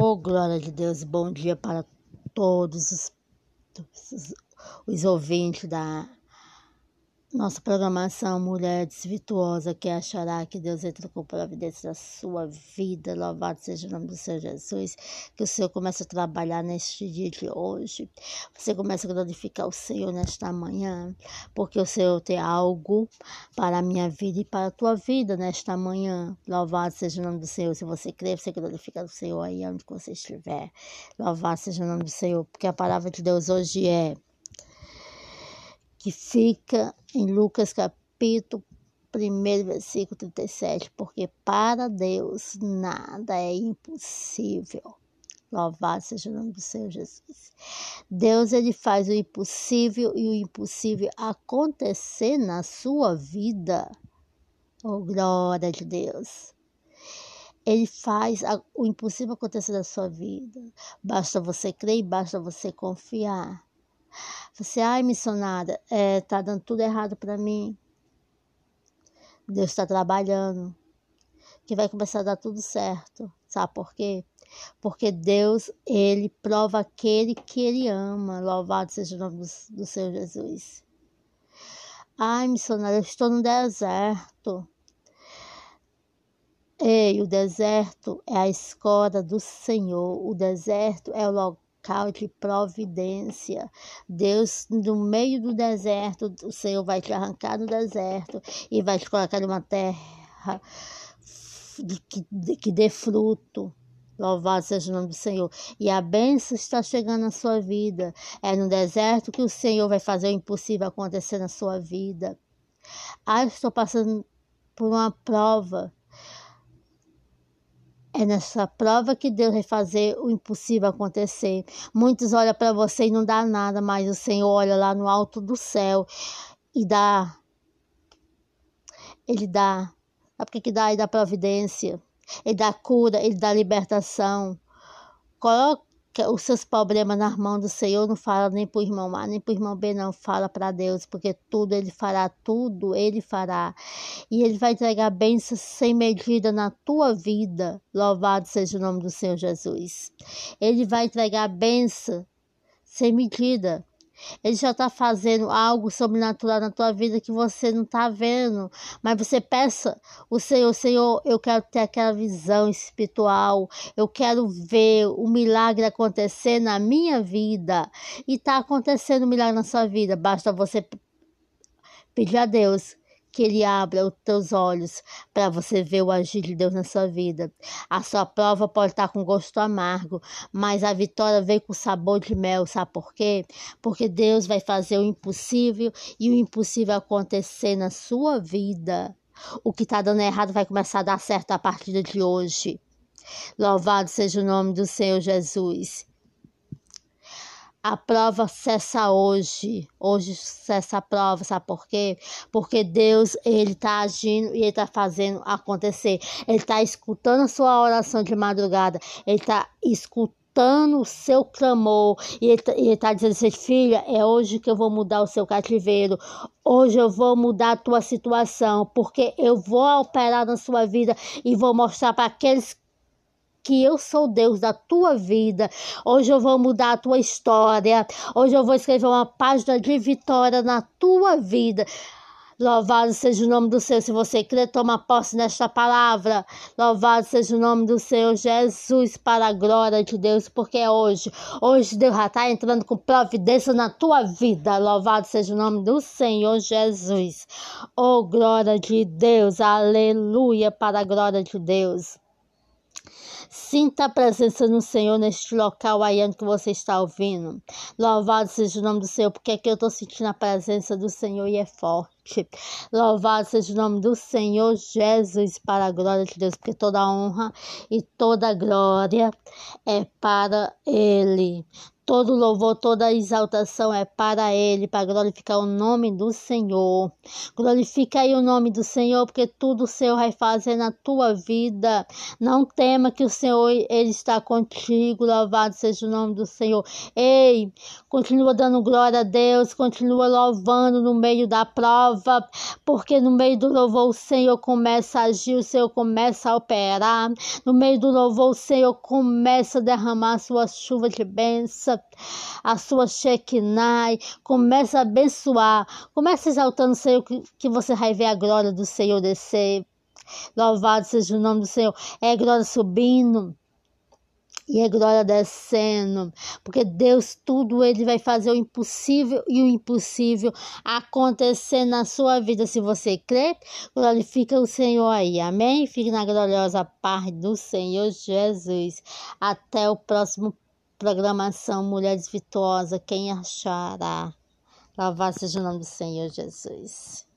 Oh, glória de Deus, bom dia para todos os, os, os ouvintes da nossa programação Mulheres Virtuosa, que achará que Deus entra com providência da sua vida. Louvado seja o nome do Senhor Jesus. Que o Senhor comece a trabalhar neste dia de hoje. Você comece a glorificar o Senhor nesta manhã, porque o Senhor tem algo para a minha vida e para a tua vida nesta manhã. Louvado seja o nome do Senhor. Se você crê, você glorifica o Senhor aí onde você estiver. Louvado seja o nome do Senhor, porque a palavra de Deus hoje é que fica em Lucas capítulo 1, versículo 37, porque para Deus nada é impossível. Louvado seja o nome do Senhor Jesus. Deus ele faz o impossível e o impossível acontecer na sua vida. Oh, glória de Deus. Ele faz o impossível acontecer na sua vida. Basta você crer e basta você confiar. Você, ai, missionária, é, tá dando tudo errado para mim. Deus está trabalhando. Que vai começar a dar tudo certo. Sabe por quê? Porque Deus, Ele prova aquele que Ele ama. Louvado seja o nome do, do Senhor Jesus. Ai, missionária, eu estou no deserto. Ei, o deserto é a escola do Senhor. O deserto é o local local de providência. Deus, no meio do deserto, o Senhor vai te arrancar do deserto e vai te colocar numa terra que, que dê fruto. Louvado seja o nome do Senhor. E a bênção está chegando na sua vida. É no deserto que o Senhor vai fazer o impossível acontecer na sua vida. Ah, estou passando por uma prova. É nessa prova que Deus vai fazer o impossível acontecer. Muitos olham para você e não dá nada, mas o Senhor olha lá no alto do céu e dá. Ele dá. Sabe o que, que dá? Ele dá providência. Ele dá cura, ele dá libertação. Coloca os seus problemas nas mãos do Senhor, não fala nem para o irmão A, nem para o irmão B, não, fala para Deus, porque tudo Ele fará, tudo Ele fará. E Ele vai entregar bênçãos sem medida na tua vida. Louvado seja o nome do Senhor Jesus. Ele vai entregar bênção sem medida. Ele já está fazendo algo sobrenatural na tua vida que você não está vendo. Mas você peça o Senhor, Senhor, eu quero ter aquela visão espiritual. Eu quero ver o milagre acontecer na minha vida. E está acontecendo um milagre na sua vida. Basta você pedir a Deus que Ele abra os teus olhos para você ver o agir de Deus na sua vida. A sua prova pode estar com gosto amargo, mas a vitória vem com sabor de mel, sabe por quê? Porque Deus vai fazer o impossível e o impossível acontecer na sua vida. O que está dando errado vai começar a dar certo a partir de hoje. Louvado seja o nome do Senhor Jesus. A prova cessa hoje. Hoje cessa a prova, sabe por quê? Porque Deus, Ele está agindo e Ele está fazendo acontecer. Ele está escutando a sua oração de madrugada. Ele está escutando o seu clamor. E Ele está tá dizendo assim, filha, é hoje que eu vou mudar o seu cativeiro. Hoje eu vou mudar a tua situação. Porque eu vou operar na sua vida e vou mostrar para aqueles que eu sou Deus da tua vida. Hoje eu vou mudar a tua história. Hoje eu vou escrever uma página de vitória na tua vida. Louvado seja o nome do Senhor. Se você crê, toma posse nesta palavra. Louvado seja o nome do Senhor Jesus para a glória de Deus, porque é hoje. Hoje Deus já está entrando com providência na tua vida. Louvado seja o nome do Senhor Jesus. Oh, glória de Deus. Aleluia para a glória de Deus. Sinta a presença do Senhor neste local aí onde você está ouvindo. Louvado seja o nome do Senhor, porque aqui eu estou sentindo a presença do Senhor e é forte. Louvado seja o nome do Senhor Jesus para a glória de Deus, porque toda honra e toda glória é para Ele. Todo louvor, toda exaltação é para Ele, para glorificar o nome do Senhor. Glorifica aí o nome do Senhor, porque tudo o Senhor vai fazer na tua vida. Não tema que o Senhor ele está contigo. Louvado seja o nome do Senhor. Ei, continua dando glória a Deus, continua louvando no meio da prova, porque no meio do louvor o Senhor começa a agir, o Senhor começa a operar. No meio do louvor o Senhor começa a derramar sua chuva de bênção a sua Shekinah, começa a abençoar, começa exaltando o Senhor, que, que você vai ver a glória do Senhor descer. Louvado seja o nome do Senhor. É glória subindo e é glória descendo, porque Deus tudo ele vai fazer o impossível e o impossível acontecer na sua vida. Se você crê, glorifica o Senhor aí. Amém? Fique na gloriosa paz do Senhor Jesus. Até o próximo Programação Mulheres Virtuosas, quem achará? Louvado seja o nome do Senhor Jesus.